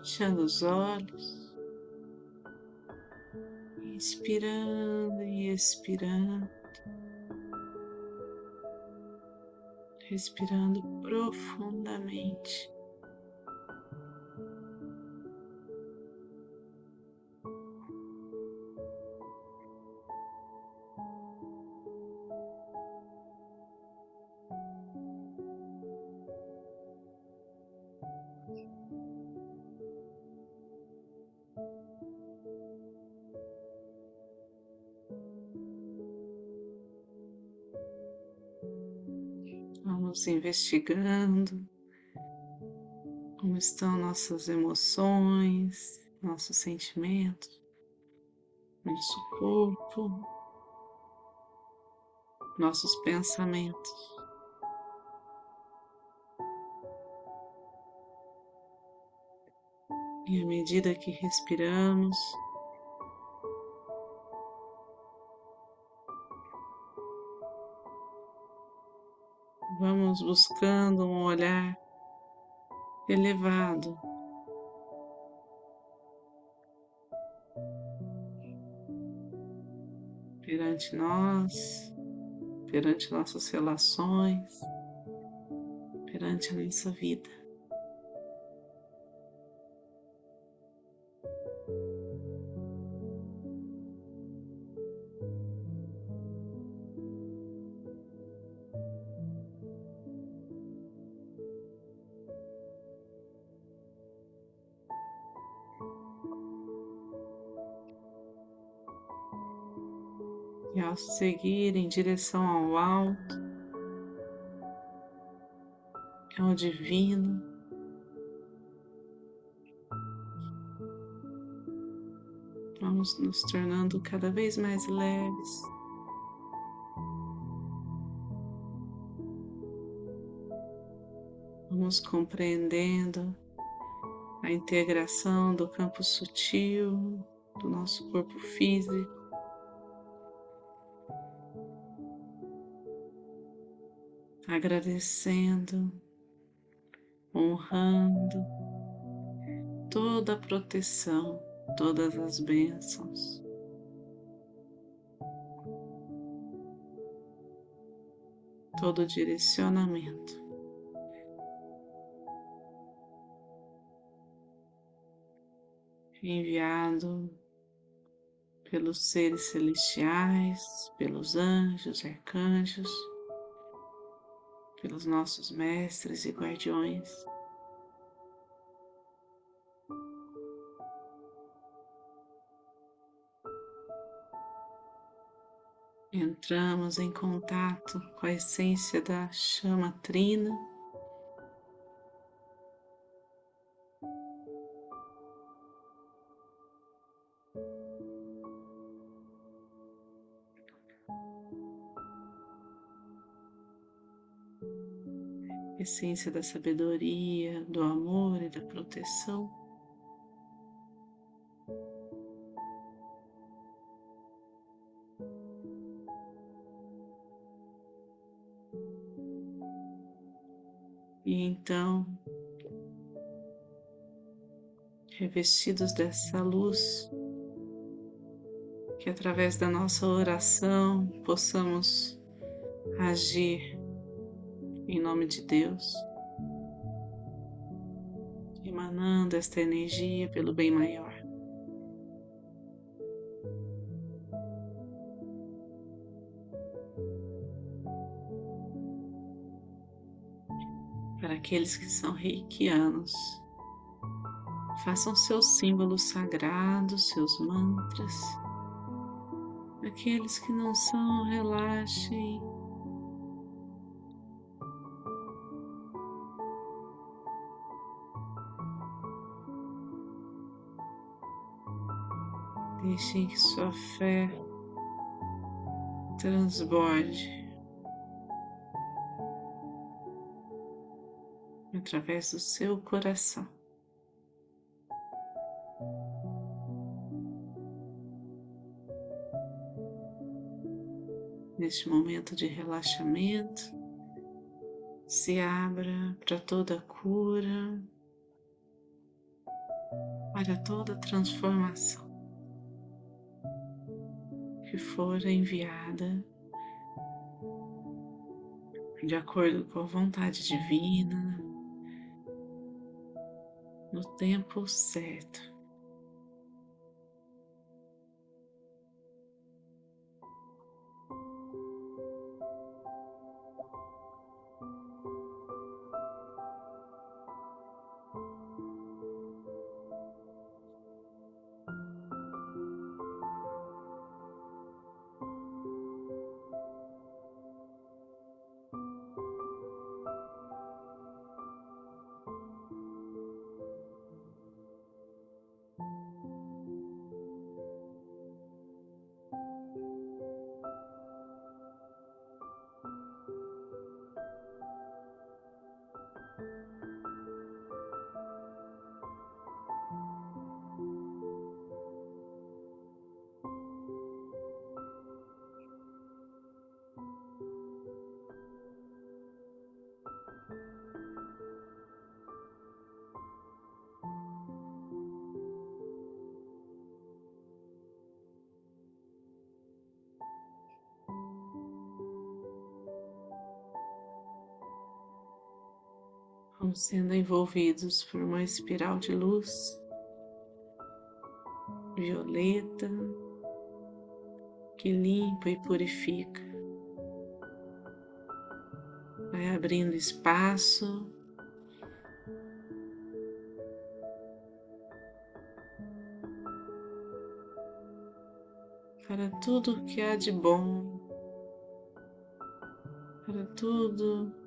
fechando os olhos, inspirando e expirando, respirando profundamente. Investigando como estão nossas emoções, nossos sentimentos, nosso corpo, nossos pensamentos. E à medida que respiramos, buscando um olhar elevado. Perante nós, perante nossas relações, perante a nossa vida. Ao seguir em direção ao alto, ao divino, vamos nos tornando cada vez mais leves. Vamos compreendendo a integração do campo sutil do nosso corpo físico agradecendo, honrando toda a proteção, todas as bênçãos. Todo direcionamento. Enviado pelos seres celestiais, pelos anjos, arcanjos pelos nossos mestres e guardiões. Entramos em contato com a essência da chama trina. Essência da sabedoria, do amor e da proteção. E então, revestidos dessa luz, que através da nossa oração possamos agir em nome de Deus, emanando esta energia pelo bem maior. Para aqueles que são reikianos, façam seus símbolos sagrados, seus mantras. Aqueles que não são, relaxem Deixem que sua fé transborde através do seu coração. Neste momento de relaxamento, se abra para toda cura, para toda transformação que for enviada de acordo com a vontade divina, no tempo certo. Sendo envolvidos por uma espiral de luz violeta que limpa e purifica. Vai abrindo espaço para tudo que há de bom, para tudo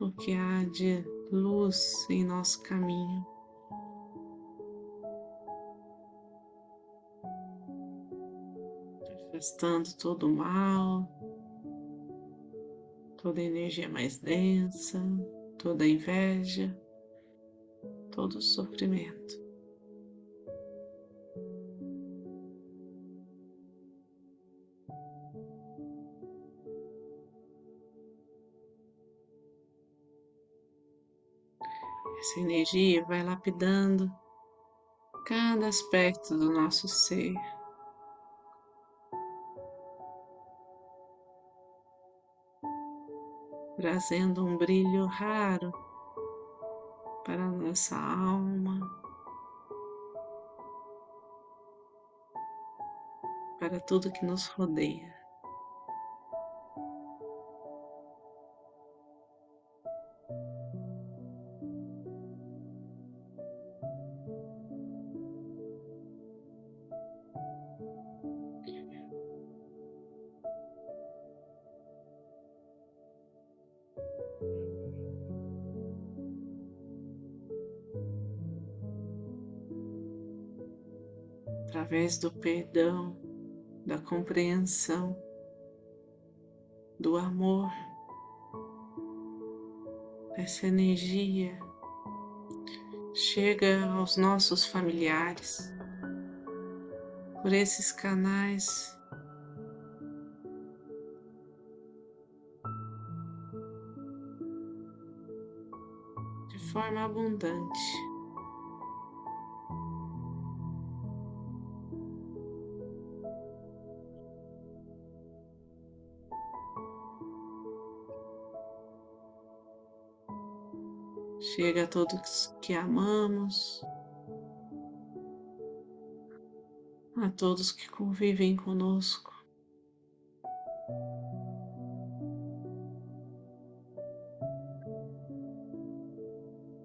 o que há de luz em nosso caminho. Afastando todo o mal, toda a energia mais densa, toda a inveja, todo o sofrimento. Essa energia vai lapidando cada aspecto do nosso ser. Trazendo um brilho raro para nossa alma, para tudo que nos rodeia. Através do perdão, da compreensão, do amor, essa energia chega aos nossos familiares por esses canais. De forma abundante. Chega a todos que amamos, a todos que convivem conosco.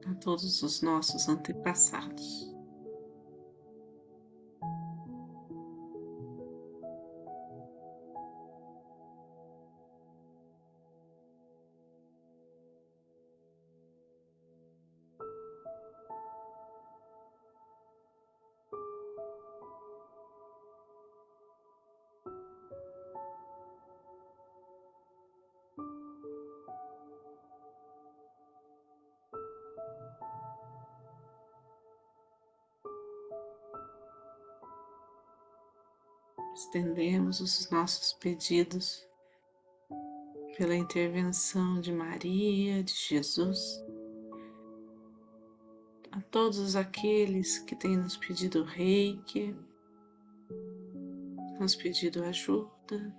A todos os nossos antepassados. Estendemos os nossos pedidos pela intervenção de Maria, de Jesus, a todos aqueles que têm nos pedido reiki, nos pedido ajuda.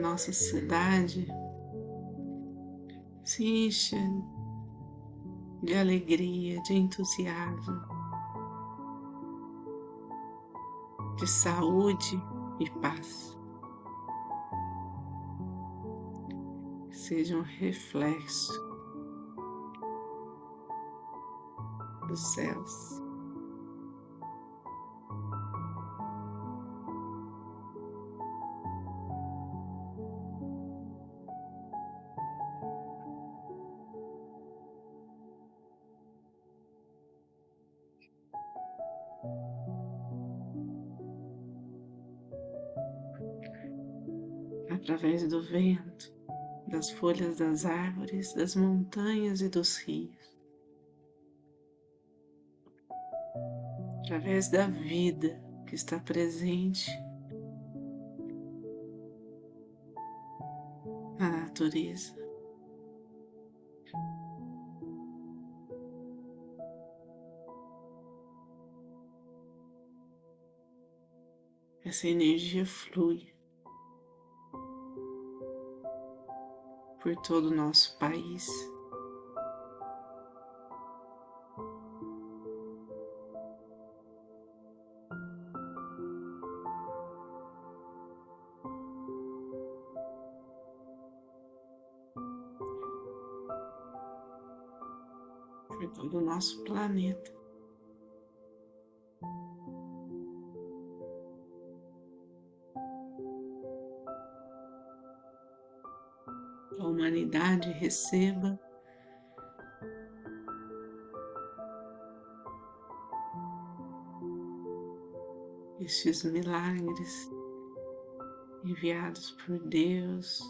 Nossa cidade se encha de alegria, de entusiasmo, de saúde e paz. Seja um reflexo dos céus. Através do vento, das folhas das árvores, das montanhas e dos rios, através da vida que está presente. Na natureza. Essa energia flui por todo o nosso país. Por todo o nosso planeta. Receba estes milagres enviados por Deus.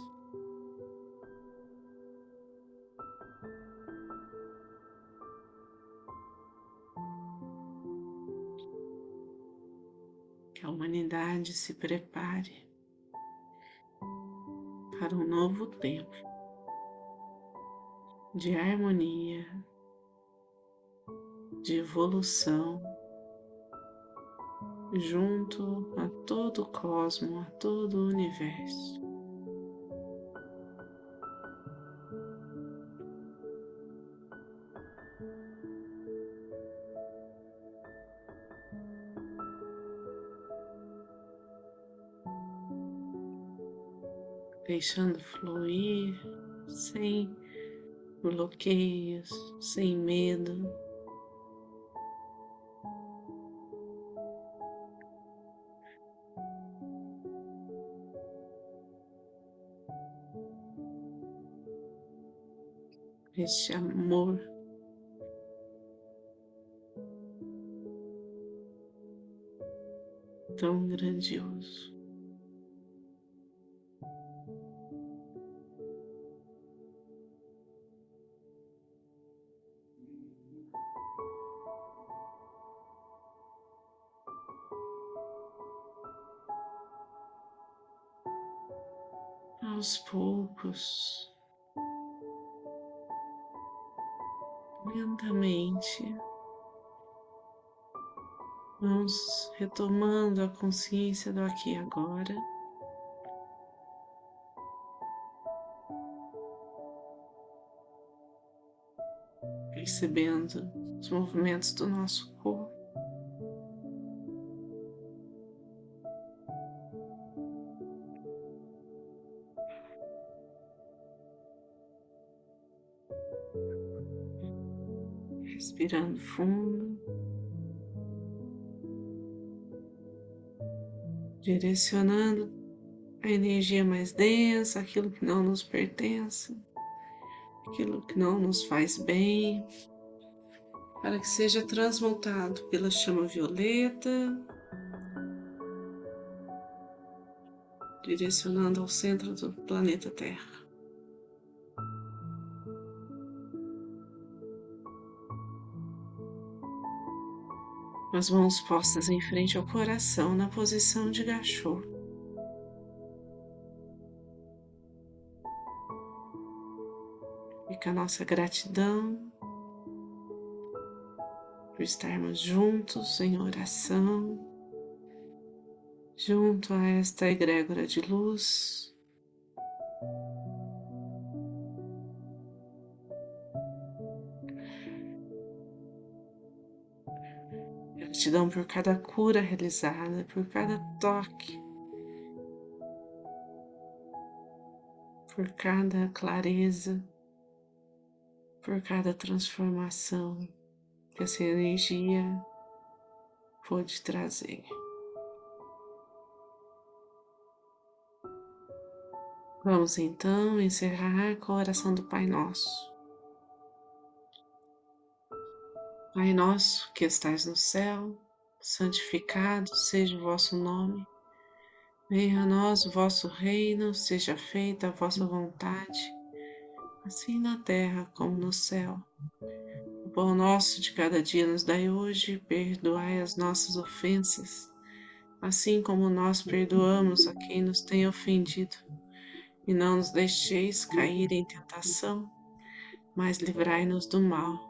Que a humanidade se prepare para um novo tempo de harmonia, de evolução, junto a todo o cosmo, a todo o universo. deixando fluir sem bloqueios, sem medo. Este amor tão grandioso. Aos poucos, lentamente, vamos retomando a consciência do aqui e agora. Percebendo os movimentos do nosso corpo. Respirando fundo, direcionando a energia mais densa, aquilo que não nos pertence, aquilo que não nos faz bem, para que seja transmutado pela chama violeta, direcionando ao centro do planeta Terra. As mãos postas em frente ao coração na posição de gachô. Fica a nossa gratidão por estarmos juntos em oração, junto a esta egrégora de luz. Gratidão por cada cura realizada, por cada toque, por cada clareza, por cada transformação que essa energia pode trazer. Vamos então encerrar com a oração do Pai Nosso. Pai nosso que estais no céu, santificado seja o vosso nome. Venha a nós o vosso reino, seja feita a vossa vontade, assim na terra como no céu. O pão nosso de cada dia nos dai hoje, perdoai as nossas ofensas, assim como nós perdoamos a quem nos tem ofendido. E não nos deixeis cair em tentação, mas livrai-nos do mal